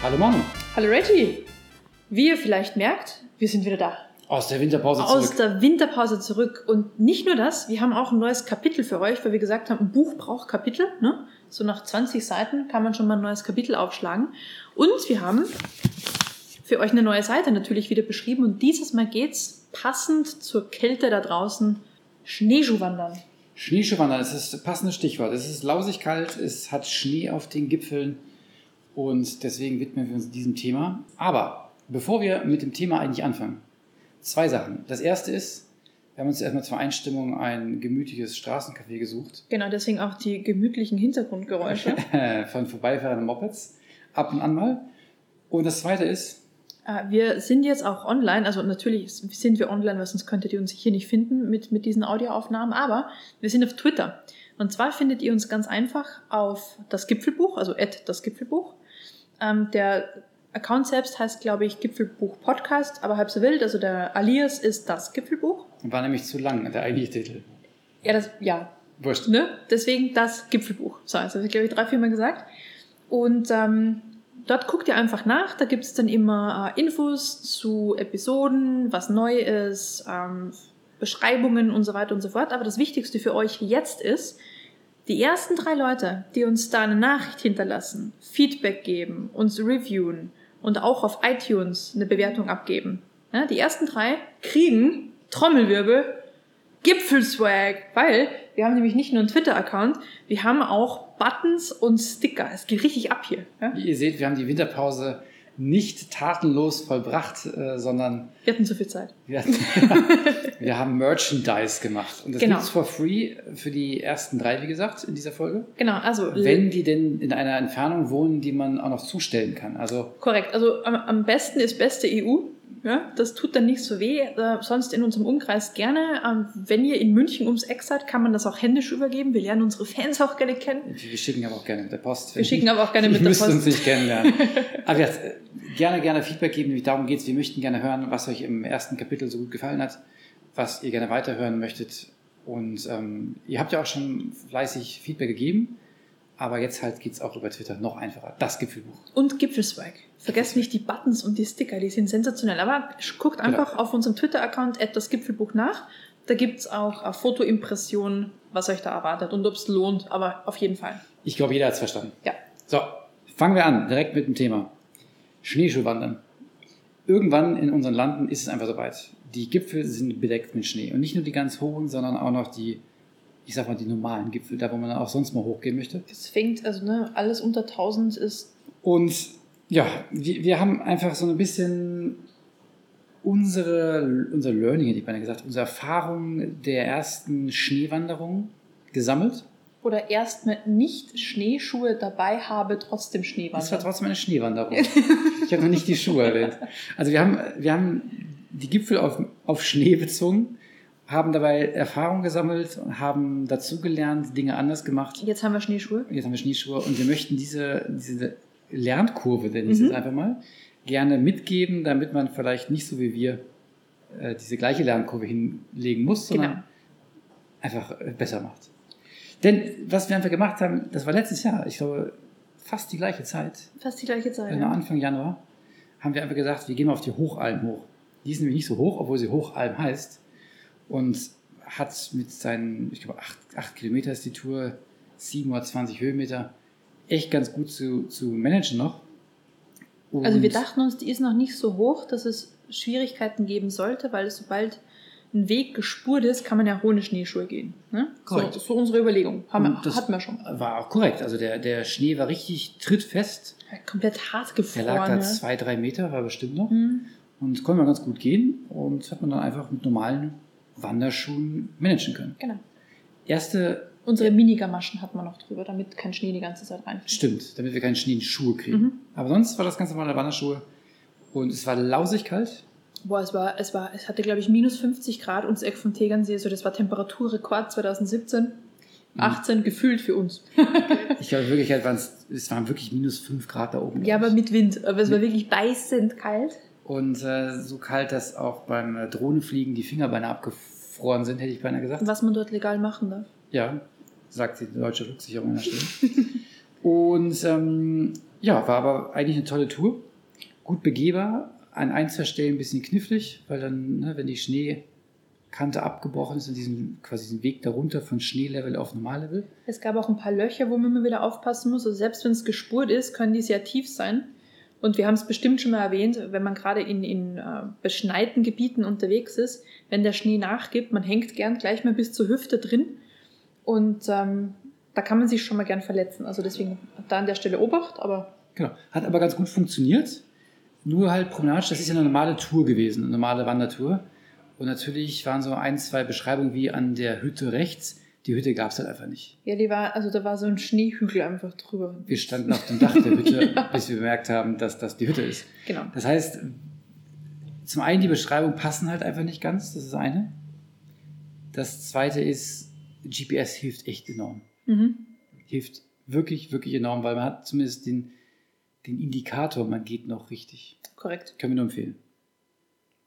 Hallo Manu. Hallo Reggie. Wie ihr vielleicht merkt, wir sind wieder da. Aus der Winterpause zurück. Aus der Winterpause zurück. Und nicht nur das, wir haben auch ein neues Kapitel für euch, weil wir gesagt haben, ein Buch braucht Kapitel. Ne? So nach 20 Seiten kann man schon mal ein neues Kapitel aufschlagen. Und wir haben für euch eine neue Seite natürlich wieder beschrieben. Und dieses Mal geht's passend zur Kälte da draußen Schneeschuhwandern. Schneeschuhwandern, das ist das passende Stichwort. Es ist lausig kalt, es hat Schnee auf den Gipfeln und deswegen widmen wir uns diesem Thema. Aber bevor wir mit dem Thema eigentlich anfangen, zwei Sachen. Das erste ist, wir haben uns erstmal zur Einstimmung ein gemütliches Straßencafé gesucht. Genau, deswegen auch die gemütlichen Hintergrundgeräusche. Von vorbeifahrenden Mopeds, ab und an mal. Und das zweite ist, Ah, Wir sind jetzt auch online, also natürlich sind wir online, weil sonst könntet ihr uns hier nicht finden mit, mit diesen Audioaufnahmen, aber wir sind auf Twitter. Und zwar findet ihr uns ganz einfach auf das Gipfelbuch, also at das Gipfelbuch. Ähm, der Account selbst heißt, glaube ich, Gipfelbuch Podcast, aber halb so wild, also der Alias ist das Gipfelbuch. war nämlich zu lang, der eigentliche Titel. Ja, das, ja, Wurscht. ne? Deswegen das Gipfelbuch. So, das habe ich, glaube ich, drei, vier Mal gesagt. Und ähm, dort guckt ihr einfach nach. Da gibt es dann immer äh, Infos zu Episoden, was neu ist, ähm, Beschreibungen und so weiter und so fort. Aber das Wichtigste für euch jetzt ist, die ersten drei Leute, die uns da eine Nachricht hinterlassen, Feedback geben, uns reviewen und auch auf iTunes eine Bewertung abgeben. Ja, die ersten drei kriegen Trommelwirbel Gipfelswag, weil wir haben nämlich nicht nur einen Twitter-Account, wir haben auch Buttons und Sticker. Es geht richtig ab hier. Ja? Wie ihr seht, wir haben die Winterpause nicht tatenlos vollbracht, äh, sondern Wir hatten zu viel Zeit. wir, wir haben Merchandise gemacht. Und das Genau. gibt's for free für die ersten drei, wie gesagt, in dieser Folge. Genau, also Wenn die denn in einer Entfernung wohnen, die man auch noch zustellen kann. Also korrekt. Also am, am besten ist beste EU. Ja, das tut dann nicht so weh. Äh, sonst in unserem Umkreis gerne. Ähm, wenn ihr in München ums Eck seid, kann man das auch händisch übergeben. Wir lernen unsere Fans auch gerne kennen. wir schicken aber auch gerne mit der Post. Wir schicken aber auch gerne mit der Post. uns nicht kennenlernen. aber ja, gerne, gerne Feedback geben, nämlich darum geht's. Wir möchten gerne hören, was euch im ersten Kapitel so gut gefallen hat, was ihr gerne weiterhören möchtet. Und ähm, ihr habt ja auch schon fleißig Feedback gegeben, aber jetzt halt geht's auch über Twitter noch einfacher. Das Gipfelbuch. Und Gipfelswag. Vergesst nicht die Buttons und die Sticker, die sind sensationell. Aber guckt einfach auf unserem Twitter-Account das Gipfelbuch nach. Da gibt's auch äh, Fotoimpressionen, was euch da erwartet und ob es lohnt. Aber auf jeden Fall. Ich glaube, jeder hat's verstanden. Ja. So, fangen wir an, direkt mit dem Thema. Schneeschuhwandern. Irgendwann in unseren Landen ist es einfach soweit. Die Gipfel sind bedeckt mit Schnee. Und nicht nur die ganz hohen, sondern auch noch die, ich sag mal, die normalen Gipfel, da wo man auch sonst mal hochgehen möchte. Es fängt, also ne, alles unter 1000 ist Und ja, wir, wir haben einfach so ein bisschen unsere, unser Learning, hätte ich beinahe gesagt, unsere Erfahrung der ersten Schneewanderung gesammelt. oder erstmal nicht Schneeschuhe dabei habe, trotzdem Das war trotzdem eine Schneewanderung. ich habe noch nicht die Schuhe erwähnt. Also wir haben, wir haben die Gipfel auf, auf Schnee bezogen, haben dabei Erfahrung gesammelt und haben dazugelernt, Dinge anders gemacht. Jetzt haben wir Schneeschuhe. Jetzt haben wir Schneeschuhe und wir möchten diese, diese Lernkurve, denn ich Mhm. jetzt einfach mal, gerne mitgeben, damit man vielleicht nicht so wie wir äh, diese gleiche Lernkurve hinlegen muss, sondern Genau. einfach äh, besser macht. Denn was wir einfach gemacht haben, das war letztes Jahr, ich glaube, fast die gleiche Zeit, Fast die gleiche Zeit. äh, Ja. Anfang Januar, haben wir einfach gesagt, wir gehen mal auf die Hochalm hoch. Die ist nämlich nicht so hoch, obwohl sie Hochalm heißt. Und hat mit seinen, ich glaube, 8, 8 Kilometer ist die Tour, 720 Höhenmeter, echt ganz gut zu, zu managen noch. Und Also wir dachten uns, die ist noch nicht so hoch, dass es Schwierigkeiten geben sollte, weil sobald ein Weg gespurt ist, kann man ja ohne Schneeschuhe gehen. Ne? So, Korrekt. das ist so unsere Überlegung. Haben wir, das hatten wir schon. War auch korrekt. Also der, der Schnee war richtig trittfest. Komplett hart Der gefroren. lag da ne? zwei, drei Meter, war bestimmt noch. Hm. Und konnte man ganz gut gehen. Und das hat man dann einfach mit normalen Wanderschuhen managen können. Genau. Erste, Unsere Minigamaschen hatten wir noch drüber, damit kein Schnee die ganze Zeit reinfällt. stimmt, damit wir keinen Schnee in die Schuhe kriegen. Mhm. Aber sonst war das ganz normale Wanderschuhe. Und es war lausig kalt. Boah, es war, es war, es hatte, glaube ich, minus 50 Grad ums Eck vom Tegernsee. So, das war Temperaturrekord 2017. 18 gefühlt für uns. Ich glaube, in Wirklichkeit waren es, es waren wirklich minus fünf Grad da oben. Ja, aber mit Wind. Aber es war wirklich beißend kalt. Und äh, so kalt, dass auch beim äh, Drohnenfliegen die Finger beinahe abgefroren sind, hätte ich beinahe gesagt. Was man dort legal machen darf. Ja, sagt die deutsche Rücksicherung der Stelle. Und ähm, Ja, war aber eigentlich eine tolle Tour. Gut begehbar, an ein, zwei Stellen ein bisschen knifflig, weil dann, ne, wenn die Schneekante abgebrochen ist und diesen quasi diesen Weg darunter von Schneelevel auf Normallevel. Es gab auch ein paar Löcher, wo man immer wieder aufpassen muss. Also selbst wenn es gespurt ist, können die sehr tief sein. Und wir haben es bestimmt schon mal erwähnt, wenn man gerade in, in äh, beschneiten Gebieten unterwegs ist, wenn der Schnee nachgibt, man hängt gern gleich mal bis zur Hüfte drin. Und ähm, da kann man sich schon mal gern verletzen. Also deswegen da an der Stelle Obacht, aber Genau. Hat aber ganz gut funktioniert. Nur halt problematisch, das ist ja eine normale Tour gewesen, eine normale Wandertour. Und natürlich waren so ein, zwei Beschreibungen wie an der Hütte rechts. Die Hütte gab es halt einfach nicht. ja, die war, also da war so ein Schneehügel einfach drüber. Wir standen auf dem Dach der Hütte, bis wir bemerkt haben, dass das die Hütte ist. Genau. Das heißt, zum einen die Beschreibungen passen halt einfach nicht ganz, das ist eine. Das zweite ist, GPS hilft echt enorm. Mhm. Hilft wirklich, wirklich enorm, weil man hat zumindest den, den Indikator, man geht noch richtig. Korrekt. Können wir nur empfehlen.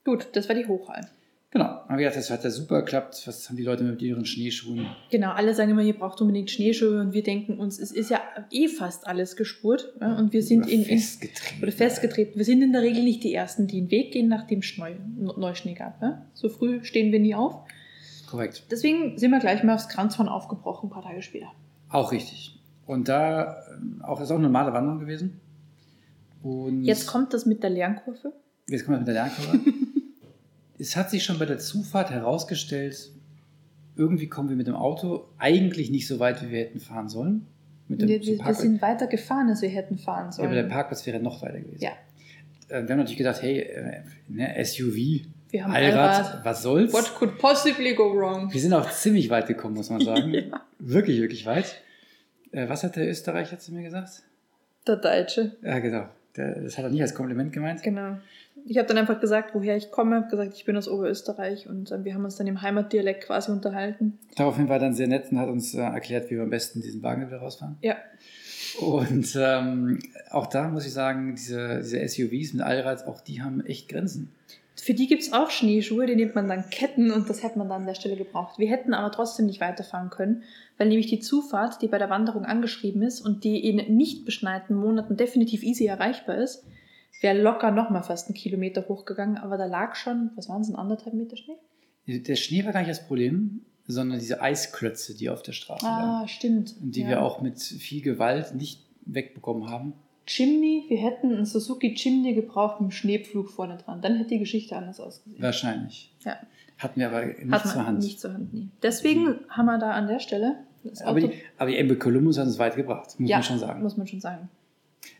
Gut, das war die Hochalm. Genau, haben wir gedacht, das hat ja super geklappt. Was haben die Leute mit ihren Schneeschuhen? Genau, alle sagen immer, ihr braucht unbedingt Schneeschuhe und wir denken uns, es ist ja eh fast alles gespurt. Ja? Und wir sind Oder in, in festgetreten. oder festgetreten. Wir sind in der Regel nicht die Ersten, die den Weg gehen, nachdem es Neu Neuschnee gab. Ja? So früh stehen wir nie auf. Korrekt. Deswegen sind wir gleich mal aufs Kranzhorn aufgebrochen, ein paar Tage später. Auch richtig. Und da ähm, auch ist auch eine normale Wanderung gewesen. Und Jetzt kommt das mit der Lernkurve. Jetzt kommen wir mit der Lernkurve. es hat sich schon bei der Zufahrt herausgestellt, irgendwie kommen wir mit dem Auto eigentlich nicht so weit, wie wir hätten fahren sollen. Mit dem Wir, wir, wir sind weiter gefahren, als wir hätten fahren ja, sollen. aber der Parkplatz wäre noch weiter gewesen. Ja. Äh, Wir haben natürlich gedacht, hey, äh, ne, SUV, Wir haben Allrad, Allrad. was soll's? What could possibly go wrong? Wir sind auch ziemlich weit gekommen, muss man sagen. Ja. Wirklich, wirklich weit. Äh, was hat der Österreicher zu mir gesagt? Der Deutsche. Ja, genau. Das hat er nicht als Kompliment gemeint. Genau. Ich habe dann einfach gesagt, woher ich komme, habe gesagt, ich bin aus Oberösterreich und äh, wir haben uns dann im Heimatdialekt quasi unterhalten. Daraufhin war er dann sehr nett und hat uns äh, erklärt, wie wir am besten diesen Wagen wieder rausfahren. Ja, Und ähm, auch da muss ich sagen, diese, diese SUVs mit Allrad, auch die haben echt Grenzen. für die gibt es auch Schneeschuhe, die nimmt man dann Ketten und das hätte man dann an der Stelle gebraucht. Wir hätten aber trotzdem nicht weiterfahren können, weil nämlich die Zufahrt, die bei der Wanderung angeschrieben ist und die in nicht beschneiten Monaten definitiv easy erreichbar ist, wäre locker nochmal fast einen Kilometer hochgegangen, aber da lag schon, was waren es, ein anderthalb Meter Schnee? Der Schnee war gar nicht das Problem, sondern diese Eisklötze, die auf der Straße lagen. Ah, stimmt. Und die Ja. wir auch mit viel Gewalt nicht wegbekommen haben. Chimney, wir hätten einen Suzuki Chimney gebraucht mit einem Schneepflug vorne dran. Dann hätte die Geschichte anders ausgesehen. Wahrscheinlich. Ja. Hatten wir aber nicht Hat man zur Hand. nicht zur Hand, nie. Deswegen haben wir da an der Stelle aber, die, aber die Columbus hat uns weit gebracht, muss ja, man schon sagen. muss man schon sagen.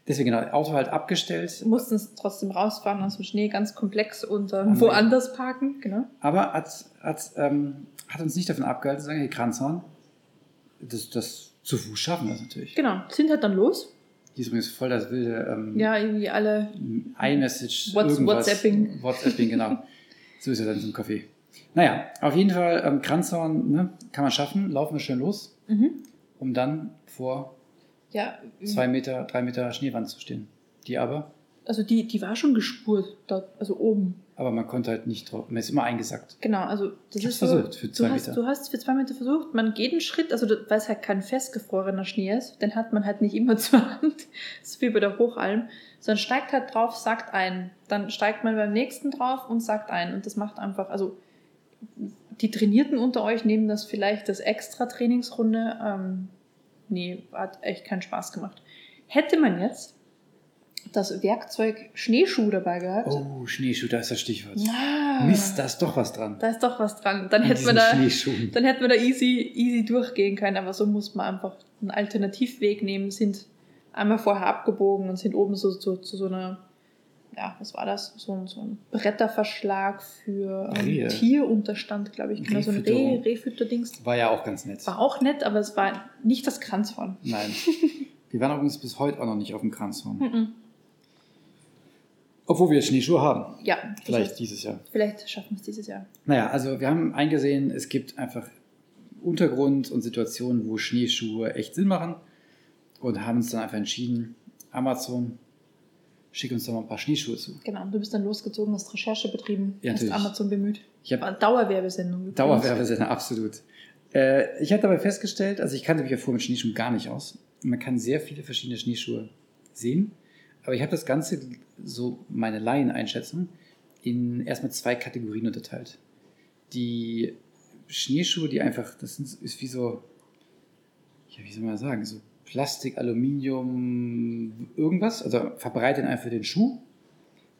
Deswegen genau, Auto halt abgestellt, mussten es trotzdem rausfahren aus dem Schnee, ganz komplex und ähm, woanders parken. Genau. aber hat, hat, ähm, hat uns nicht davon abgehalten zu sagen, hey Kranzhorn, das, das zu Fuß schaffen wir das natürlich. Genau, sind halt dann los. Die ist übrigens voll das wilde ähm, Ja, irgendwie alle. iMessage, What's- irgendwas. WhatsApping. WhatsApping, genau. so ist er dann zum Kaffee. Naja, auf jeden Fall, ähm, Kranzhorn ne, kann man schaffen, laufen wir schön los, Mhm. um dann vor Ja, zwei Meter, drei Meter Schneewand zu stehen. Die aber, also die, die war schon gespurt, dort, also oben. aber man konnte halt nicht drauf, man ist immer eingesackt. Genau, also das Ich ist so, versucht für zwei du hast, Meter. Du hast für zwei Meter versucht, man geht einen Schritt, also weil es halt kein festgefrorener Schnee ist, den hat man halt nicht immer zur Hand, so wie bei der Hochalm, sondern steigt halt drauf, sagt ein. Dann steigt man beim nächsten drauf und sagt ein. Und das macht einfach, also die Trainierten unter euch nehmen das vielleicht als extra Trainingsrunde. Ähm, nee, hat echt keinen Spaß gemacht. Hätte man jetzt das Werkzeug Schneeschuh dabei gehabt, Oh, Schneeschuh, da ist das Stichwort. ah, Mist, da ist doch was dran. da ist doch was dran. Dann An hätten wir da, dann hätten wir da easy, easy durchgehen können, aber so muss man einfach einen Alternativweg nehmen, sind einmal vorher abgebogen und sind oben so, so zu so einer, ja, was war das? So, ein- so ein Bretterverschlag für ähm. Tierunterstand, glaube ich. Genau, so ein Reh. Rehfütterdings. War ja auch ganz nett. War auch nett, aber es war nicht das Kranzhorn. Nein. Wir waren übrigens bis heute auch noch nicht auf dem Kranzhorn. Mhm. Obwohl wir Schneeschuhe haben. Ja, Vielleicht dieses Jahr. vielleicht schaffen wir es dieses Jahr. Naja, also wir haben eingesehen, es gibt einfach Untergrund und Situationen, wo Schneeschuhe echt Sinn machen und haben uns dann einfach entschieden, Amazon, schick uns doch mal ein paar Schneeschuhe zu. Genau, du bist dann losgezogen, hast Recherche betrieben, Ja, hast. Amazon bemüht. Ich habe Dauerwerbesendung. übrigens. Dauerwerbesender, absolut. Äh, ich habe dabei festgestellt, also ich kannte mich ja vorher mit Schneeschuhen gar nicht aus. Man kann sehr viele verschiedene Schneeschuhe sehen. Aber ich habe das Ganze, so meine Laien-Einschätzung, in erstmal zwei Kategorien unterteilt. Die Schneeschuhe, die einfach, das ist wie so, ja, wie soll man sagen, so Plastik, Aluminium, irgendwas, also verbreiten einfach den Schuh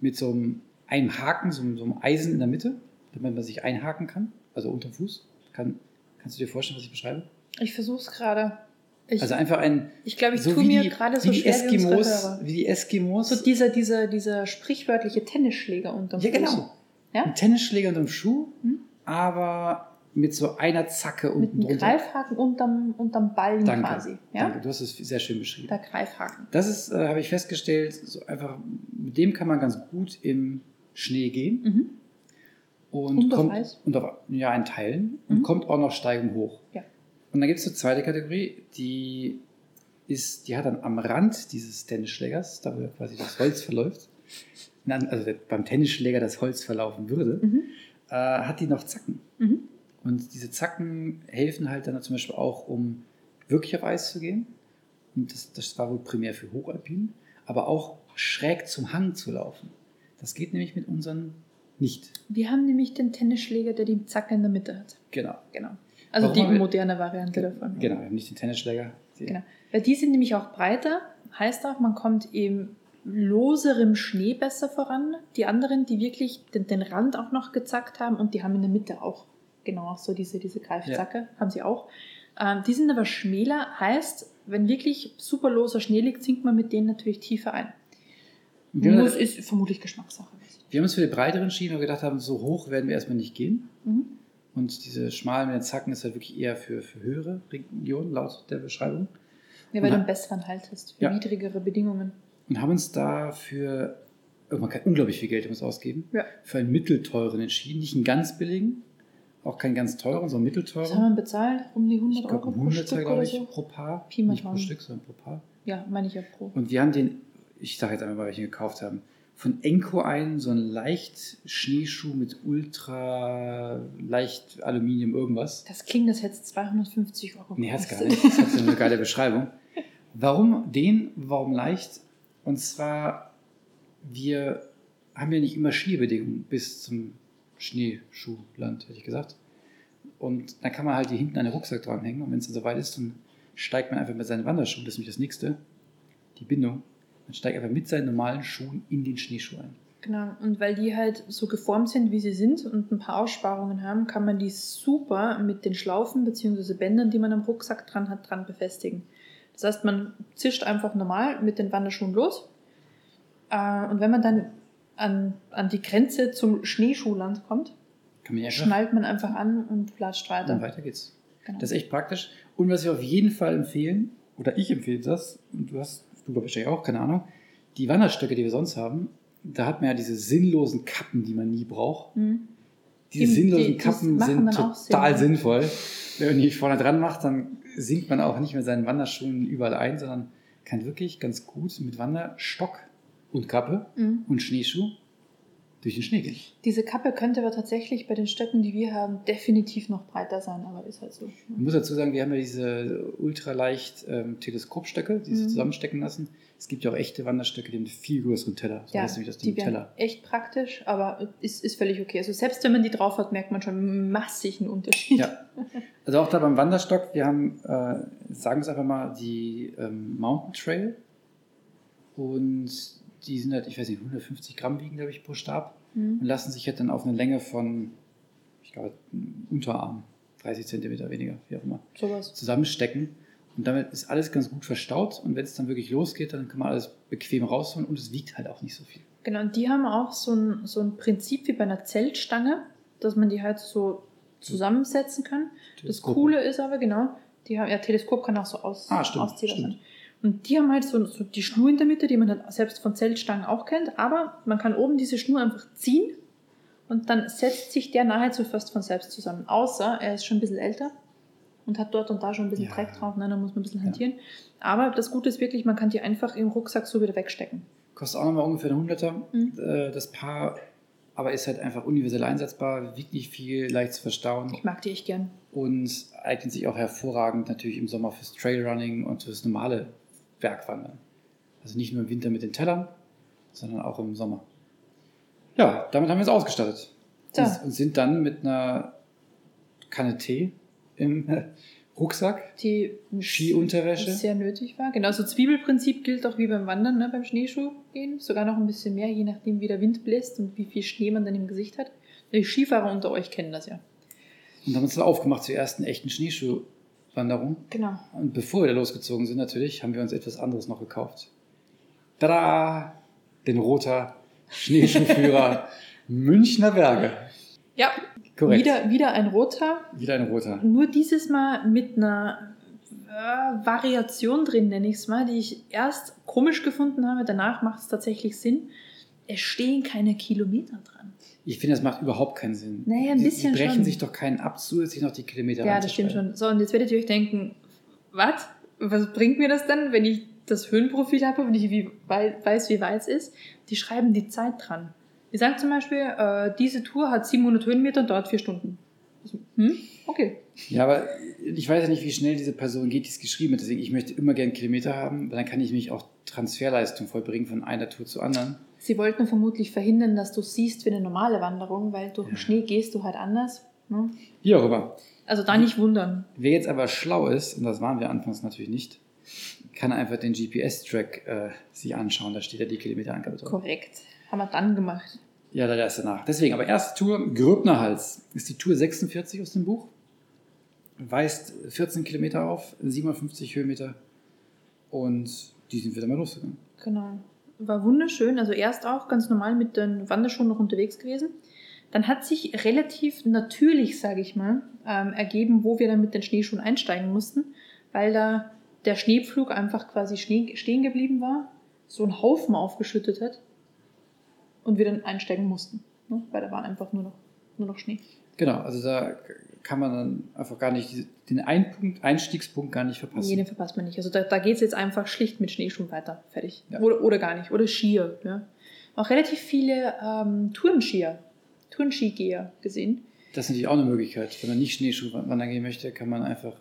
mit so einem, einem Haken, so, einem- so einem Eisen in der Mitte, damit man sich einhaken kann, also unterm Fuß. Kann, kannst du dir vorstellen, was ich beschreibe? Ich versuche es gerade. Ich, Also einfach ein, ich glaube, ich so tue mir die, gerade so die schwer wie unsere Eskimos, wie die Eskimos. So dieser, dieser, dieser sprichwörtliche Tennisschläger unterm ja, Fuß. genau. Ja? Ein Tennisschläger unterm Schuh, Hm? aber mit so einer Zacke Mit unten einem drunter. Greifhaken unterm, unterm Ballen Danke. quasi. Ja? Danke, du hast es sehr schön beschrieben. Der Greifhaken. Das ist, äh, habe ich festgestellt, so einfach, mit dem kann man ganz gut im Schnee gehen. Mhm. Und, Und kommt, Eis? Und auf, ja, in Teilen. Und Mhm. kommt auch noch Steigung hoch. Ja. Und dann gibt es eine zweite Kategorie, die ist, die hat dann am Rand dieses Tennisschlägers, da wo quasi das Holz verläuft, also beim Tennisschläger das Holz verlaufen würde, Mhm. äh, hat die noch Zacken. Mhm. Und diese Zacken helfen halt dann zum Beispiel auch, um wirklich auf Eis zu gehen. Und das, das war wohl primär für Hochalpinen, aber auch schräg zum Hang zu laufen. Das geht nämlich mit unseren nicht. Wir haben nämlich den Tennisschläger, der die Zacke in der Mitte hat. Genau. Genau. Also Warum die moderne Variante davon. Genau, wir haben nicht den Tennisschläger. Die- Genau. Weil die sind nämlich auch breiter, heißt auch, man kommt im loserem Schnee besser voran. Die anderen, die wirklich den, den Rand auch noch gezackt haben und die haben in der Mitte auch genau auch so diese, diese Greifzacke, haben sie auch. Ähm, die sind aber schmäler, heißt, wenn wirklich super loser Schnee liegt, sinkt man mit denen natürlich tiefer ein. Wir, haben, Muss, ist vermutlich Geschmackssache. wir haben uns für die breiteren Schienen gedacht haben, so hoch werden wir erstmal nicht gehen. Mhm. Und diese schmalen mit den Zacken ist halt wirklich eher für, für höhere Regionen, laut der Beschreibung. Ja, weil Und du einen besseren Halt hast, für Ja. niedrigere Bedingungen. Und haben uns dafür, oh, man kann unglaublich viel Geld muss ausgeben, Ja. für einen mittelteuren entschieden. Nicht einen ganz billigen, auch keinen ganz teuren, sondern einen Was haben mittelteuren. wir bezahlt? Um die 100 Ich glaube, Euro ein pro 100 Stück glaube ich, so? pro Paar. Pi mal Nicht pro. Stück, sondern pro Paar. Ja, meine ich ja pro. Und wir haben den, ich sage jetzt einmal mal, welchen wir gekauft haben. Von Enco ein, so ein leicht Schneeschuh mit ultra leicht Aluminium irgendwas. Das klingt, als hätte es 250 Euro Nee, hat's gar nicht. Das hat so eine geile Beschreibung. Warum den? Warum leicht? Und zwar, wir haben ja nicht immer Schneebedingungen bis zum Schneeschuhland, hätte ich gesagt. Und dann kann man halt hier hinten einen Rucksack dranhängen und wenn es dann soweit ist, dann steigt man einfach mit seinen Wanderschuhen, das ist nämlich das nächste, die Bindung. Man steigt einfach mit seinen normalen Schuhen in den Schneeschuh ein. Genau, und weil die halt so geformt sind, wie sie sind und ein paar Aussparungen haben, kann man die super mit den Schlaufen bzw. Bändern, die man am Rucksack dran hat, dran befestigen. Das heißt, man zischt einfach normal mit den Wanderschuhen los. Äh, und wenn man dann an, an die Grenze zum Schneeschuhland kommt, schnallt man einfach an und latscht und weiter. weiter geht's. Genau. Das ist echt praktisch. Und was wir auf jeden Fall empfehlen, oder ich empfehle das, und du hast, du glaube ich auch, keine Ahnung, die Wanderstöcke, die wir sonst haben, da hat man ja diese sinnlosen Kappen, die man nie braucht. Mhm. Diese Die- sinnlosen die- Kappen sind total Sinn. sinnvoll. Wenn man die vorne dran macht, dann sinkt man auch nicht mit seinen Wanderschuhen überall ein, sondern kann wirklich ganz gut mit Wanderstock und Kappe Mhm. und Schneeschuh durch den Schnee gehen. Diese Kappe könnte aber tatsächlich bei den Stöcken, die wir haben, definitiv noch breiter sein, aber ist halt so. Man muss dazu sagen, wir haben ja diese ultraleicht ähm, Teleskopstöcke, die sich Mhm. zusammenstecken lassen. Es gibt ja auch echte Wanderstöcke, die haben einen viel größeren Teller. So Ja, heißt nämlich das die Teller. echt praktisch, aber ist, ist völlig okay. Also selbst wenn man die drauf hat, merkt man schon einen massigen Unterschied. Ja. Also auch da beim Wanderstock, wir haben, äh, sagen wir es einfach mal, die ähm, Mountain Trail. Und die sind halt, ich weiß nicht, 150 Gramm wiegen, glaube ich, pro Stab. Und Mhm. lassen sich halt dann auf eine Länge von, ich glaube, Unterarm, 30 Zentimeter weniger, wie auch immer, Sowas. zusammenstecken. Und damit ist alles ganz gut verstaut. Und wenn es dann wirklich losgeht, dann kann man alles bequem rausholen und es wiegt halt auch nicht so viel. Genau, und die haben auch so ein, so ein Prinzip wie bei einer Zeltstange, dass man die halt so zusammensetzen kann. Das Teleskop. Coole ist aber, genau, die haben, ja, Teleskop kann auch so aus, Ah, stimmt, ausziehbar stimmt. Und die haben halt so, so die Schnur in der Mitte, die man halt selbst von Zeltstangen auch kennt, aber man kann oben diese Schnur einfach ziehen und dann setzt sich der nahezu fast von selbst zusammen. Außer er ist schon ein bisschen älter und hat dort und da schon ein bisschen Ja. Dreck drauf, ne, da muss man ein bisschen Ja. hantieren. Aber das Gute ist wirklich, man kann die einfach im Rucksack so wieder wegstecken. Kostet auch nochmal ungefähr eine Hunderter. Mhm. Äh, das Paar, aber ist halt einfach universell einsetzbar, wiegt nicht viel, leicht zu verstauen Ich mag die echt gern. und eignet sich auch hervorragend natürlich im Sommer fürs Trailrunning und fürs normale Bergwandern. Also nicht nur im Winter mit den Tellern, sondern auch im Sommer. Ja, damit haben wir es ausgestattet. So. Und, sind dann mit einer Kanne Tee im Rucksack, Die Skiunterwäsche. sehr nötig war. Genau, so Zwiebelprinzip gilt auch wie beim Wandern, ne, beim Schneeschuh gehen. Sogar noch ein bisschen mehr, je nachdem, wie der Wind bläst und wie viel Schnee man dann im Gesicht hat. Die Skifahrer unter euch kennen das ja. Und haben uns dann aufgemacht zur ersten echten Schneeschuhwanderung. Genau. Und bevor wir losgezogen sind, natürlich, haben wir uns etwas anderes noch gekauft. Tada! Den Roter Schneeschuhführer Münchner Berge. Ja, Korrekt. wieder, wieder ein roter. Wieder ein roter. Nur dieses Mal mit einer äh, Variation drin, nenne ich es mal, die ich erst komisch gefunden habe. Danach macht es tatsächlich Sinn. Es stehen keine Kilometer dran. Ich finde, das macht überhaupt keinen Sinn. Naja, ein Die- bisschen Die brechen schon. sich doch keinen ab, zusätzlich noch die Kilometer Ja, das stimmt schon. So, und jetzt werdet ihr euch denken, was? Was bringt mir das dann, wenn ich das Höhenprofil habe und ich wie, wei- weiß, wie weit es ist? Die schreiben die Zeit dran. Die sagen zum Beispiel, äh, diese Tour hat 700 Höhenmeter und dauert vier Stunden. Also, Hm? Okay. Ja, aber ich weiß ja nicht, wie schnell diese Person geht, die es geschrieben hat. Deswegen, ich möchte immer gerne Kilometer haben, weil dann kann ich mich auch Transferleistung vollbringen von einer Tour zur anderen. Sie wollten vermutlich verhindern, dass du siehst wie eine normale Wanderung, weil durch den. Schnee gehst du halt anders. Ne? Auch immer. Also da nicht wundern. Wer jetzt aber schlau ist, und das waren wir anfangs natürlich nicht, kann einfach den GPS-Track äh, sich anschauen. Da steht ja die Kilometerangabe drauf. Korrekt. Haben wir dann gemacht. Ja, der erste nach. Deswegen, aber erste Tour, Gröbner Hals, ist die Tour 46 aus dem Buch. Weist 14 Kilometer auf, 57 Höhenmeter. Und die sind wir dann mal losgegangen. Genau. War wunderschön. Also erst auch ganz normal mit den Wanderschuhen noch unterwegs gewesen. Dann hat sich relativ natürlich, sage ich mal, ähm, ergeben, wo wir dann mit den Schneeschuhen einsteigen mussten, weil da der Schneepflug einfach quasi stehen geblieben war, so einen Haufen aufgeschüttet hat und wir dann einsteigen mussten, ne? weil da war einfach nur noch, nur noch Schnee. Genau, also da kann man dann einfach gar nicht, den Einpunkt, Einstiegspunkt gar nicht verpassen. Nee, den verpasst man nicht. Also da, da geht es jetzt einfach schlicht mit Schneeschuhen weiter. Fertig. Ja. Oder, oder gar nicht. Oder Skier. Ja. Auch relativ viele ähm, Tourenskier, Tourenskigeher gesehen. Das ist natürlich auch eine Möglichkeit. Wenn man nicht Schneeschuh wandern gehen möchte, kann man einfach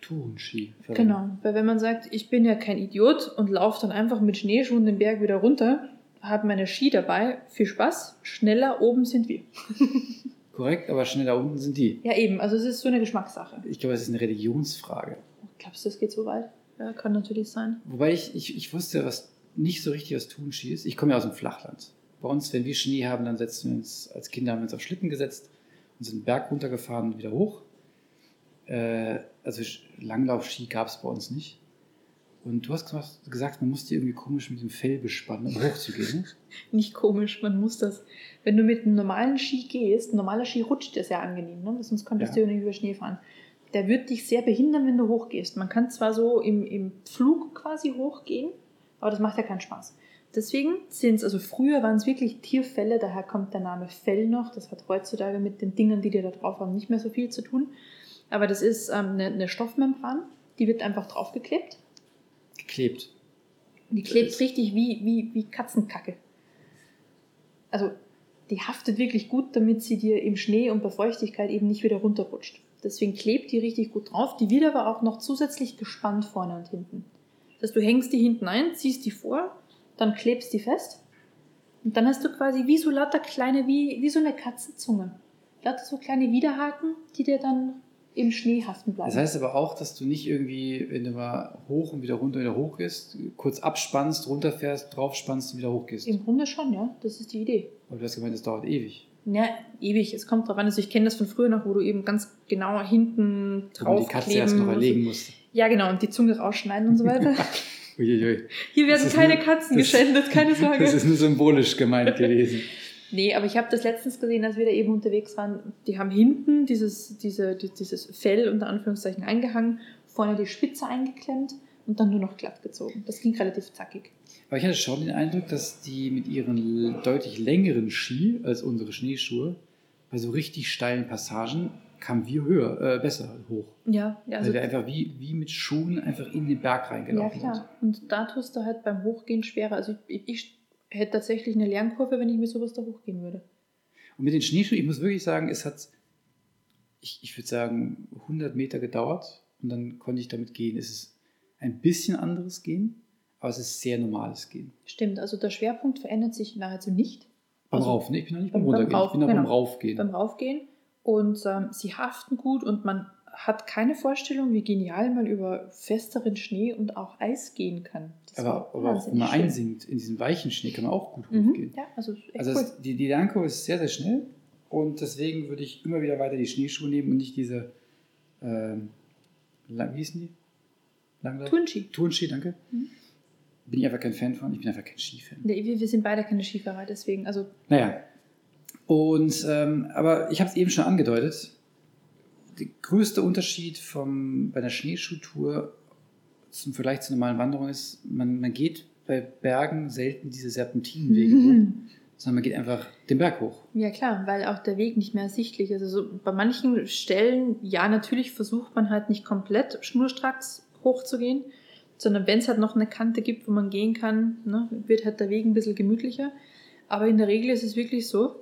Tourenski verwenden. Genau. Weil wenn man sagt, ich bin ja kein Idiot und laufe dann einfach mit Schneeschuhen den Berg wieder runter, habe meine Ski dabei, viel Spaß, schneller oben sind wir. Korrekt, aber schneller unten sind die. Ja, eben. Also es ist so eine Geschmackssache. Ich glaube, es ist eine Religionsfrage. Glaubst du, das geht so weit? Ja, kann natürlich sein. Wobei ich, ich, ich wusste, was nicht so richtig was Tourenski ist. Ich komme ja aus dem Flachland. Bei uns, wenn wir Schnee haben, dann setzen wir uns, als Kinder haben wir uns auf Schlitten gesetzt und sind einen Berg runtergefahren und wieder hoch. Äh, also Langlaufski gab es bei uns nicht. Und du hast gesagt- man musste irgendwie komisch mit dem Fell bespannen, um hochzugehen. Nicht komisch, man muss das. Wenn du mit einem normalen Ski gehst, ein normaler Ski rutscht, ja angenehm, ne? sonst könntest Ja. du ja nicht über Schnee fahren. Der wird dich sehr behindern, wenn du hochgehst. Man kann zwar so im, im Flug quasi hochgehen, aber das macht ja keinen Spaß. Deswegen sind es, also früher waren es wirklich Tierfälle, daher kommt der Name Fell noch. Das hat heutzutage mit den Dingen, die die da drauf haben, nicht mehr so viel zu tun. Aber das ist ähm, eine, eine Stoffmembran, die wird einfach draufgeklebt. Geklebt. Die klebt ist- richtig wie, wie, wie Katzenkacke. Also die haftet wirklich gut, damit sie dir im Schnee und bei Feuchtigkeit eben nicht wieder runterrutscht. Deswegen klebt die richtig gut drauf. Die wird aber auch noch zusätzlich gespannt vorne und hinten. Das heißt, du hängst die hinten ein, ziehst die vor, dann klebst die fest. Und dann hast du quasi wie so lauter kleine, wie, wie so eine Katzenzunge. Lauter so kleine Widerhaken, die dir dann im Schnee haften bleiben. Das heißt aber auch, dass du nicht irgendwie, wenn du mal hoch und wieder runter, wieder hoch gehst, kurz abspannst, runterfährst, draufspannst und wieder hochgehst. Im Grunde schon, ja. Das ist die Idee. Aber du hast gemeint, das dauert ewig. Ja, ewig. Es kommt drauf an. Also ich kenne das von früher noch, wo du eben ganz genau hinten drauf die Katze erst noch erlegen musst. Ja, genau. Und die Zunge rausschneiden und so weiter. Uiuiui. Hier Das werden keine nur- Katzen das- geschändet, keine Das Sorge. ist nur symbolisch gemeint gewesen. Nee, aber ich habe das letztens gesehen, als wir da eben unterwegs waren. Die haben hinten dieses, diese, die- dieses Fell unter Anführungszeichen eingehangen, vorne die Spitze eingeklemmt und dann nur noch glatt gezogen. Das ging relativ zackig. Aber ich hatte schon den Eindruck, dass die mit ihren deutlich längeren Ski als unsere Schneeschuhe bei so richtig steilen Passagen kamen wir höher, äh, besser hoch. Ja, ja, also weil wir einfach wie, wie mit Schuhen einfach in den Berg Ja, reingelaufen klar. Und da tust du halt beim Hochgehen schwerer. Also ich, ich hätte tatsächlich eine Lernkurve, wenn ich mit sowas da hochgehen würde. Und mit den Schneeschuhen, ich muss wirklich sagen, es hat, ich, ich würde sagen, 100 Meter gedauert und dann konnte ich damit gehen. Es ist ein bisschen anderes Gehen, aber es ist sehr normales Gehen. Stimmt, also der Schwerpunkt verändert sich nahezu nicht. Beim Also Rauf, ne? Ich bin noch nicht beim, beim- beim Runtergehen, Rauf, ich bin noch genau. beim Raufgehen. beim Raufgehen. Und ähm, sie haften gut und man hat keine Vorstellung, wie genial man über festeren Schnee und auch Eis gehen kann. Das aber, aber auch wenn man schön. einsinkt in diesen weichen Schnee, kann man auch gut Mhm. hochgehen. Ja, also Also cool. es, die, die Lernkurve ist sehr, sehr schnell und deswegen würde ich immer wieder weiter die Schneeschuhe nehmen und nicht diese, ähm, lang, wie hießen die? Langlauf? Turnschi. Turnschi, danke. Mhm. Bin ich einfach kein Fan von, ich bin einfach kein Skifan. Nee, Wir, wir sind beide keine Skifahrer, deswegen, also Naja, und, ähm, aber ich habe es eben schon angedeutet, der größte Unterschied vom, bei einer Schneeschuhtour zum Vergleich zur normalen Wanderung ist, man, man geht bei Bergen selten diese Serpentinenwege hoch, sondern man geht einfach den Berg hoch. Ja klar, weil auch der Weg nicht mehr ersichtlich ist. Also bei manchen Stellen, ja, natürlich versucht man halt nicht komplett schnurstracks hochzugehen, sondern wenn es halt noch eine Kante gibt, wo man gehen kann, ne, wird halt der Weg ein bisschen gemütlicher. Aber in der Regel ist es wirklich so,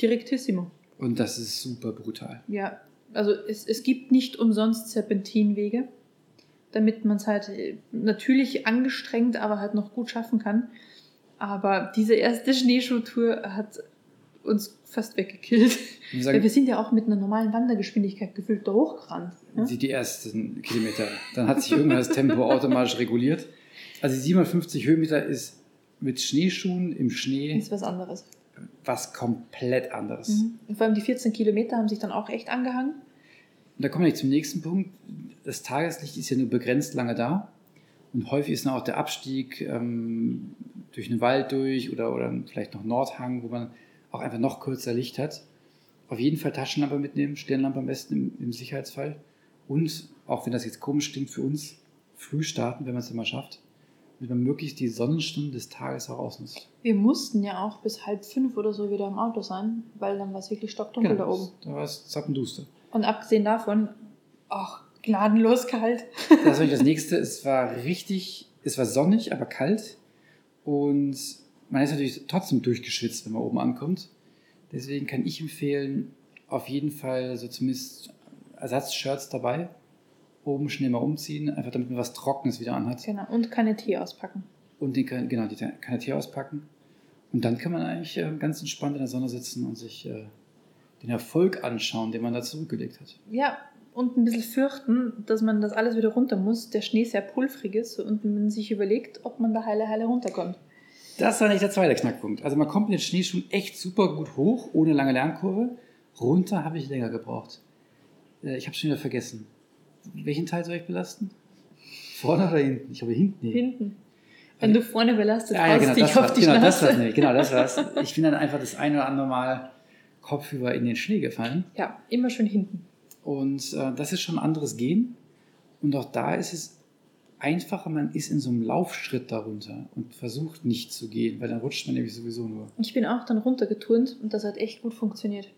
direktissimo. Und das ist super brutal. Ja, also es, es gibt nicht umsonst Serpentinwege, damit man es halt natürlich angestrengt, aber halt noch gut schaffen kann. Aber diese erste Schneeschuhtour hat uns fast weggekillt. Weil wir sagen, sind ja auch mit einer normalen Wandergeschwindigkeit gefühlt da hochgerannt. Ne? die, ersten Kilometer, dann hat sich irgendwann das Tempo automatisch reguliert. Also die 750 Höhenmeter ist mit Schneeschuhen im Schnee ist was anderes. Was komplett anderes. Mhm. Und vor allem die 14 Kilometer haben sich dann auch echt angehangen. Und da wir jetzt zum nächsten Punkt. Das Tageslicht ist ja nur begrenzt lange da. Und häufig ist dann auch der Abstieg ähm, durch einen Wald durch oder, oder vielleicht noch Nordhang, wo man auch einfach noch kürzer Licht hat. Auf jeden Fall Taschenlampe mitnehmen, Stirnlampe am besten im, im Sicherheitsfall. Und, auch wenn das jetzt komisch klingt für uns, früh starten, wenn man es immer schafft, damit man möglichst die Sonnenstunden des Tages auch ausnutzt. Wir mussten ja auch bis halb fünf oder so wieder im Auto sein, weil dann war es wirklich stockdunkel da oben. da war es zappenduster. Und abgesehen davon, ach, gnadenlos kalt. Das war das nächste. Es war richtig, es war sonnig, aber kalt. Und man ist natürlich trotzdem durchgeschwitzt, wenn man oben ankommt. Deswegen kann ich empfehlen, auf jeden Fall so zumindest Ersatzshirts dabei. Oben schnell mal umziehen, einfach damit man was Trockenes wieder anhat. Genau. Und keine Tee auspacken. Und den, genau, die kann Tee auspacken. Und dann kann man eigentlich äh, ganz entspannt in der Sonne sitzen und sich äh, den Erfolg anschauen, den man da zurückgelegt hat. Ja, und ein bisschen fürchten, dass man das alles wieder runter muss. Der Schnee sehr pulverig ist und man sich überlegt, ob man da heile, heile runterkommt. Das war nicht der zweite Knackpunkt. Also man kommt mit den Schneeschuhen echt super gut hoch, ohne lange Lernkurve. Runter habe ich länger gebraucht. Äh, Ich habe schon wieder vergessen. Welchen Teil soll ich belasten? Vorne oder hinten? Ich glaube hinten. Nee. Hinten. Wenn du vorne belastet Ja, ja, genau, dich das auf die genau, das war's, nee, genau, das war's. Ich bin dann einfach das eine oder andere Mal kopfüber in den Schnee gefallen. Ja, immer schön hinten. Und äh, das ist schon ein anderes Gehen. Und auch da ist es einfacher, man ist in so einem Laufschritt darunter und versucht nicht zu gehen, weil dann rutscht man nämlich sowieso nur. Ich bin auch dann runtergeturnt und das hat echt gut funktioniert.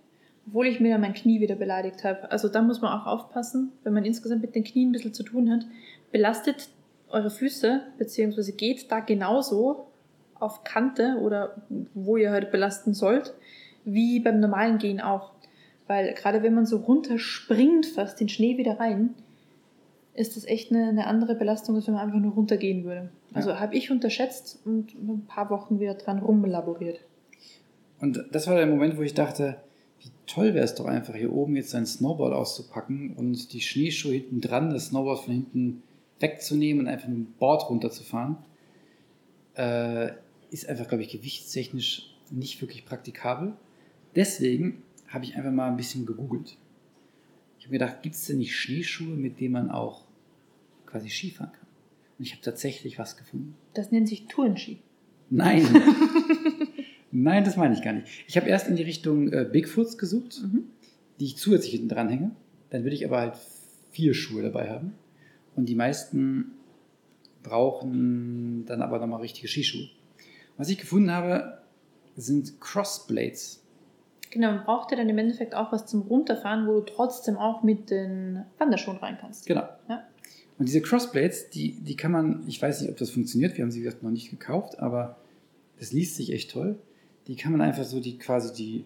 Obwohl ich mir mein Knie wieder beleidigt habe. Also da muss man auch aufpassen, wenn man insgesamt mit den Knien ein bisschen zu tun hat. Belastet eure Füße, beziehungsweise geht da genauso auf Kante oder wo ihr halt belasten sollt, wie beim normalen Gehen auch. Weil gerade wenn man so runterspringt, fast den Schnee wieder rein, ist das echt eine, eine andere Belastung, als wenn man einfach nur runtergehen würde. Also habe ich unterschätzt und ein paar Wochen wieder dran rumlaboriert. Und das war der Moment, wo ich dachte, toll wäre es doch einfach, hier oben jetzt sein Snowboard auszupacken und die Schneeschuhe hinten dran, das Snowboard von hinten wegzunehmen und einfach mit dem Board runterzufahren. Äh, ist einfach, glaube ich, gewichtstechnisch nicht wirklich praktikabel. Deswegen habe ich einfach mal ein bisschen gegoogelt. Ich habe mir gedacht, gibt es denn nicht Schneeschuhe, mit denen man auch quasi Skifahren kann? Und ich habe tatsächlich was gefunden. Das nennt sich Tourenski. Nein. Nein, das meine ich gar nicht. Ich habe erst in die Richtung äh, Bigfoots gesucht, Mhm. die ich zusätzlich hinten dranhänge. Dann würde ich aber halt vier Schuhe dabei haben. Und die meisten brauchen dann aber nochmal richtige Skischuhe. Was ich gefunden habe, sind Crossblades. Genau, man braucht ja dann im Endeffekt auch was zum Runterfahren, wo du trotzdem auch mit den Wanderschuhen rein kannst. Genau. Ja. Und diese Crossblades, die, die kann man, ich weiß nicht, ob das funktioniert, wir haben sie gesagt noch nicht gekauft, aber es liest sich echt toll. Die kann man einfach so die quasi die,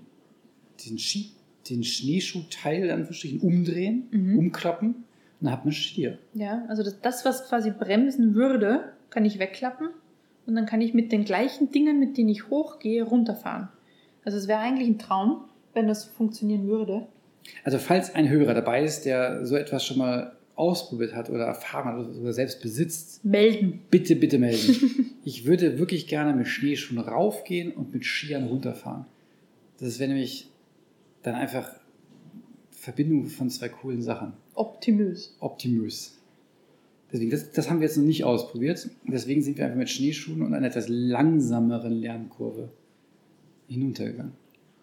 den, Ski, den Schneeschuhteil Anführungsstrichen umdrehen, Mhm. umklappen und dann hat man Stier. Ja, also das, das, was quasi bremsen würde, kann ich wegklappen und dann kann ich mit den gleichen Dingen, mit denen ich hochgehe, runterfahren. Also es wäre eigentlich ein Traum, wenn das funktionieren würde. Also falls ein Hörer dabei ist, der so etwas schon mal ausprobiert hat oder erfahren hat oder selbst besitzt, melden. Bitte, bitte melden. ich würde wirklich gerne mit Schneeschuhen raufgehen und mit Skiern runterfahren. Das wäre nämlich dann einfach Verbindung von zwei coolen Sachen. Optimös. Optimös. Deswegen, das, das haben wir jetzt noch nicht ausprobiert. Deswegen sind wir einfach mit Schneeschuhen und einer etwas langsameren Lernkurve hinuntergegangen.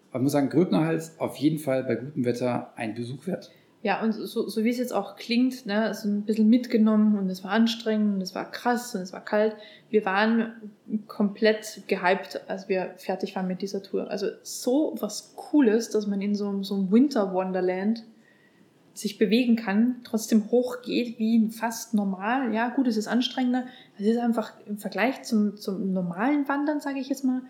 Aber ich muss sagen, Gröbnerhals auf jeden Fall bei gutem Wetter ein Besuch wert. Ja, und so, so wie es jetzt auch klingt, ne, ist ein bisschen mitgenommen und es war anstrengend und es war krass und es war kalt. Wir waren komplett gehypt, als wir fertig waren mit dieser Tour. Also so was Cooles, dass man in so, so einem Winter Wonderland sich bewegen kann, trotzdem hochgeht wie fast normal. Ja, gut, es ist anstrengender. Es ist einfach im Vergleich zum, zum normalen Wandern, sage ich jetzt mal,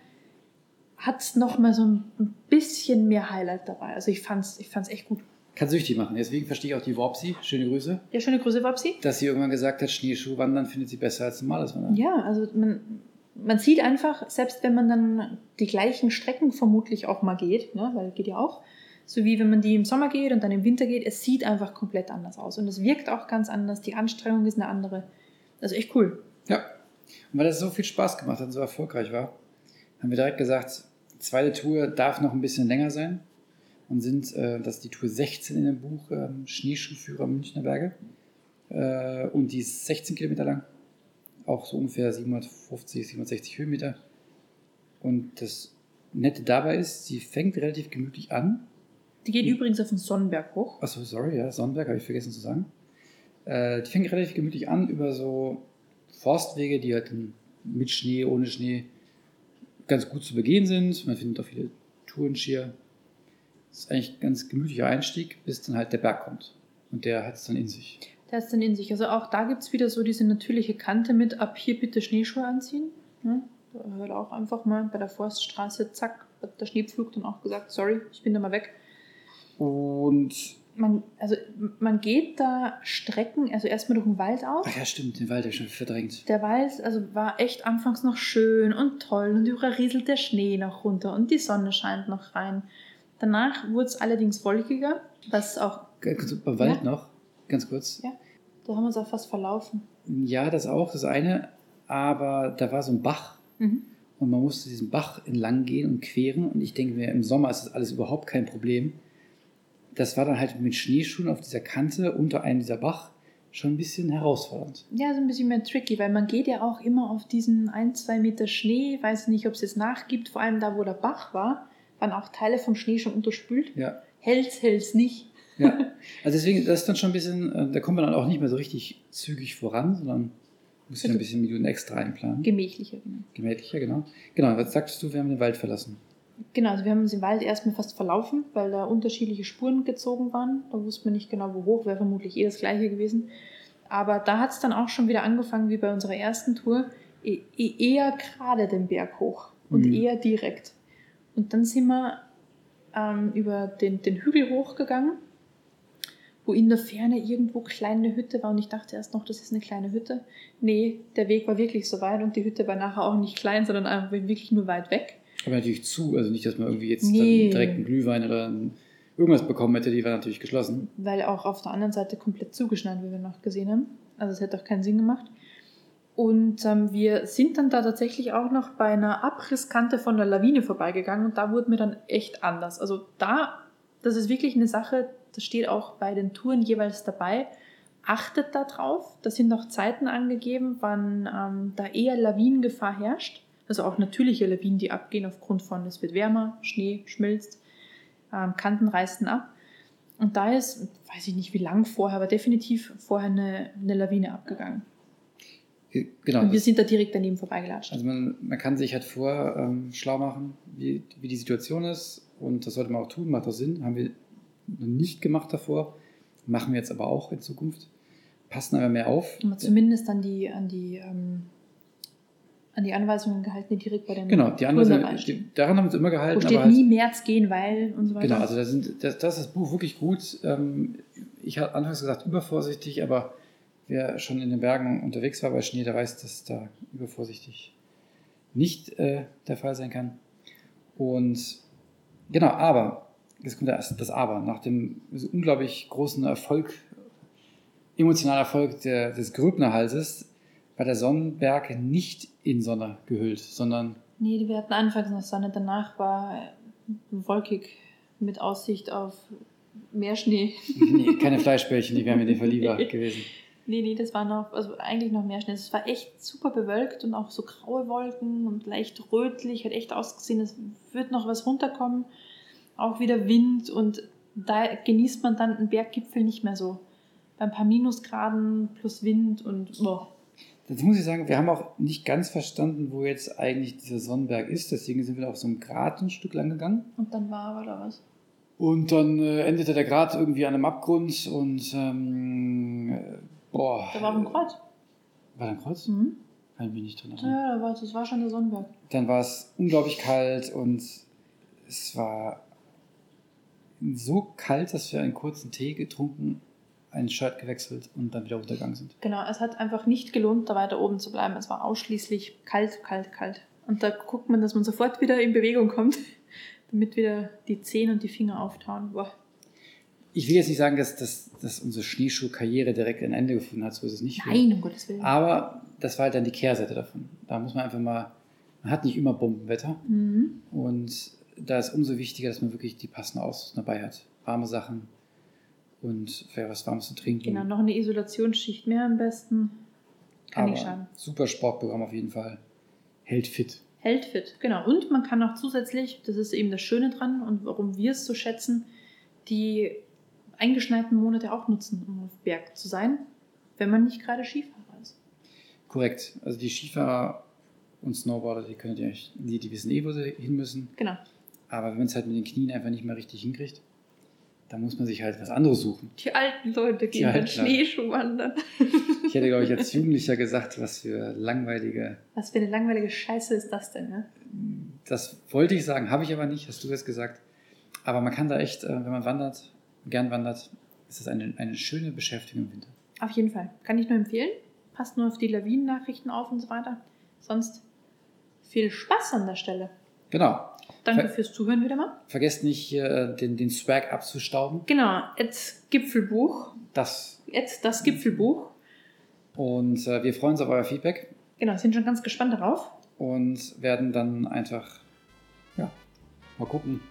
hat es nochmal so ein bisschen mehr Highlight dabei. Also ich fand's, ich fand's echt gut. Kann süchtig machen. Deswegen verstehe ich auch die Worpsi. Schöne Grüße. Ja, schöne Grüße, Worpsi. Dass sie irgendwann gesagt hat, Schneeschuhwandern findet sie besser als normales Wandern. Ja, also man, man sieht einfach, selbst wenn man dann die gleichen Strecken vermutlich auch mal geht, ne, weil geht ja auch, so wie wenn man die im Sommer geht und dann im Winter geht, es sieht einfach komplett anders aus. Und es wirkt auch ganz anders, die Anstrengung ist eine andere. Also echt cool. Ja. Und weil das so viel Spaß gemacht hat und so erfolgreich war, haben wir direkt gesagt, die zweite Tour darf noch ein bisschen länger sein und sind, äh, das ist die Tour 16 in dem Buch, äh, Schneeschuhführer Münchner Berge. Äh, und die ist 16 Kilometer lang, auch so ungefähr 750, 760 Höhenmeter. Und das Nette dabei ist, sie fängt relativ gemütlich an die geht übrigens auf den Sonnenberg hoch. Achso, sorry, ja, Sonnenberg habe ich vergessen zu sagen. Äh, die fängt relativ gemütlich an über so Forstwege, die halt mit Schnee, ohne Schnee ganz gut zu begehen sind. Man findet auch viele Tourenskier. Das ist eigentlich ein ganz gemütlicher Einstieg, bis dann halt der Berg kommt. Und der hat es dann in sich. Der hat es dann in sich. Also auch da gibt es wieder so diese natürliche Kante mit, ab hier bitte Schneeschuhe anziehen. Ne? Da hört auch einfach mal bei der Forststraße, zack, hat der Schneepflug dann auch gesagt, sorry, ich bin da mal weg. Und man, also man geht da Strecken, also erstmal durch den Wald auch. Ach ja, stimmt, den Wald habe ich schon verdrängt. Der Wald also war echt anfangs noch schön und toll und überall rieselt der Schnee noch runter und die Sonne scheint noch rein. Danach wurde es allerdings wolkiger, was auch. Beim Wald ja? noch, ganz kurz. Ja, da haben wir uns auch fast verlaufen. Ja, das auch, das eine. Aber da war so ein Bach. Mhm. Und man musste diesen Bach entlang gehen und queren. Und ich denke mir, im Sommer ist das alles überhaupt kein Problem das war dann halt mit Schneeschuhen auf dieser Kante unter einem dieser Bach schon ein bisschen herausfordernd. Ja, so ein bisschen mehr tricky, weil man geht ja auch immer auf diesen ein, zwei Meter Schnee, weiß nicht, ob es jetzt nachgibt, vor allem da, wo der Bach war, waren auch Teile vom Schnee schon unterspült. Ja. Hält's, hält's nicht. Ja, also deswegen, das ist dann schon ein bisschen, äh, da kommt man dann auch nicht mehr so richtig zügig voran, sondern muss sich ein bisschen Minuten extra einplanen. Gemächlicher, genau. Gemächlicher, genau. Genau, was sagtest du, wir haben den Wald verlassen? Genau, also wir haben uns im Wald erstmal fast verlaufen, weil da unterschiedliche Spuren gezogen waren. Da wusste man nicht genau, wo hoch, wäre vermutlich eh das gleiche gewesen. Aber da hat es dann auch schon wieder angefangen, wie bei unserer ersten Tour, e, e eher gerade den Berg hoch und mhm. eher direkt. Und dann sind wir ähm, über den, den Hügel hochgegangen, wo in der Ferne irgendwo kleine Hütte war und ich dachte erst noch, das ist eine kleine Hütte. Nee, der Weg war wirklich so weit und die Hütte war nachher auch nicht klein, sondern einfach wirklich nur weit weg. Aber natürlich zu, also nicht, dass man irgendwie jetzt nee. direkt einen Glühwein oder irgendwas bekommen hätte, die war natürlich geschlossen. Weil auch auf der anderen Seite komplett zugeschneit, wie wir noch gesehen haben. Also es hätte auch keinen Sinn gemacht. Und ähm, wir sind dann da tatsächlich auch noch bei einer Abrisskante von der Lawine vorbeigegangen und da wurde mir dann echt anders. Also da, das ist wirklich eine Sache, das steht auch bei den Touren jeweils dabei. Achtet da drauf, da sind auch Zeiten angegeben, wann ähm, da eher Lawinengefahr herrscht also auch natürliche Lawinen, die abgehen aufgrund von, es wird wärmer, Schnee schmilzt, ähm, Kanten reißen ab. Und da ist, weiß ich nicht wie lang vorher, aber definitiv vorher eine, eine Lawine abgegangen. Genau. Und wir sind da direkt daneben vorbeigelatscht. Also man, man kann sich halt vor ähm, schlau machen, wie, wie die Situation ist. Und das sollte man auch tun, macht auch Sinn. Haben wir noch nicht gemacht davor. Machen wir jetzt aber auch in Zukunft. Passen aber mehr auf. Aber zumindest an die, an die ähm, an die Anweisungen gehalten, die direkt bei den Genau, die Anweisungen, daran haben wir uns immer gehalten. Wo steht halt, nie März gehen, weil und so weiter. Genau, also da sind, das, das ist das Buch wirklich gut. Ähm, ich habe anfangs gesagt, übervorsichtig, aber wer schon in den Bergen unterwegs war bei Schnee, der weiß, dass da übervorsichtig nicht äh, der Fall sein kann. Und genau, aber, jetzt kommt das, das Aber, nach dem unglaublich großen Erfolg, emotionalen Erfolg der, des Gröbnerhalses, war der Sonnenberg nicht in Sonne gehüllt, sondern. Nee, wir hatten anfangs noch Sonne, danach war wolkig mit Aussicht auf mehr Schnee. Nee, keine Fleischbällchen, die wären mir lieber lieber gewesen. Nee, nee, das war noch, also eigentlich noch mehr Schnee. Es war echt super bewölkt und auch so graue Wolken und leicht rötlich, hat echt ausgesehen, es wird noch was runterkommen. Auch wieder Wind und da genießt man dann einen Berggipfel nicht mehr so. Bei ein paar Minusgraden plus Wind und boah. Jetzt muss ich sagen, wir haben auch nicht ganz verstanden, wo jetzt eigentlich dieser Sonnenberg ist. Deswegen sind wir auf so einem Grat ein Stück lang gegangen. Und dann war aber da was. Und dann äh, endete der Grat irgendwie an einem Abgrund und ähm, äh, boah. Da war auch ein Kreuz. War da ein Kreuz? Mhm. Kann ich mich nicht dran erinnern. Ja, da war, das war schon der Sonnenberg. Dann war es unglaublich kalt und es war so kalt, dass wir einen kurzen Tee getrunken, ein Shirt gewechselt und dann wieder runtergegangen sind. Genau, es hat einfach nicht gelohnt, da weiter oben zu bleiben. Es war ausschließlich kalt, kalt, kalt. Und da guckt man, dass man sofort wieder in Bewegung kommt, damit wieder die Zehen und die Finger auftauen. Boah. Ich will jetzt nicht sagen, dass, dass, dass unsere Schneeschuhkarriere direkt ein Ende gefunden hat, so ist es nicht. Nein, um Gottes Willen. Aber das war halt dann die Kehrseite davon. Da muss man einfach mal, man hat nicht immer Bombenwetter Mhm. und da ist umso wichtiger, dass man wirklich die passende Ausrüstung dabei hat. Warme Sachen und vielleicht was Warmes zu trinken. Genau, noch eine Isolationsschicht mehr am besten. Kann Aber nicht schaden. Super Sportprogramm auf jeden Fall. Hält fit. Hält fit, genau. Und man kann auch zusätzlich, das ist eben das Schöne dran und warum wir es so schätzen, die eingeschneiten Monate auch nutzen, um auf Berg zu sein, wenn man nicht gerade Skifahrer ist. Korrekt. Also die Skifahrer und Snowboarder, die können ja die, die wissen eh, wo sie hin müssen. Genau. Aber wenn man es halt mit den Knien einfach nicht mehr richtig hinkriegt, dann muss man sich halt was anderes suchen. Die alten Leute gehen dann. Schneeschuh wandern. Ich hätte, glaube ich, als Jugendlicher gesagt, was für langweilige. Was für eine langweilige Scheiße ist das denn, ne? Das wollte ich sagen, habe ich aber nicht, hast du das gesagt. Aber man kann da echt, äh, wenn man wandert, gern wandert, ist das eine, eine schöne Beschäftigung im Winter. Auf jeden Fall. Kann ich nur empfehlen. Passt nur auf die Lawinennachrichten auf und so weiter. Sonst viel Spaß an der Stelle. Genau. Danke Ver- fürs Zuhören wieder mal. Vergesst nicht, äh, den, den Swag abzustauben. Genau, jetzt Gipfelbuch. Das. Jetzt das Gipfelbuch. Und äh, wir freuen uns auf euer Feedback Genau, sind schon ganz gespannt darauf. und werden dann einfach, ja, mal gucken,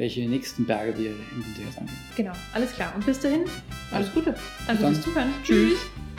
welche nächsten Berge wir im Winter jetzt angehen. Genau, alles klar. Und bis dahin, alles Gute. Danke fürs Zuhören. Tschüss. Tschüss.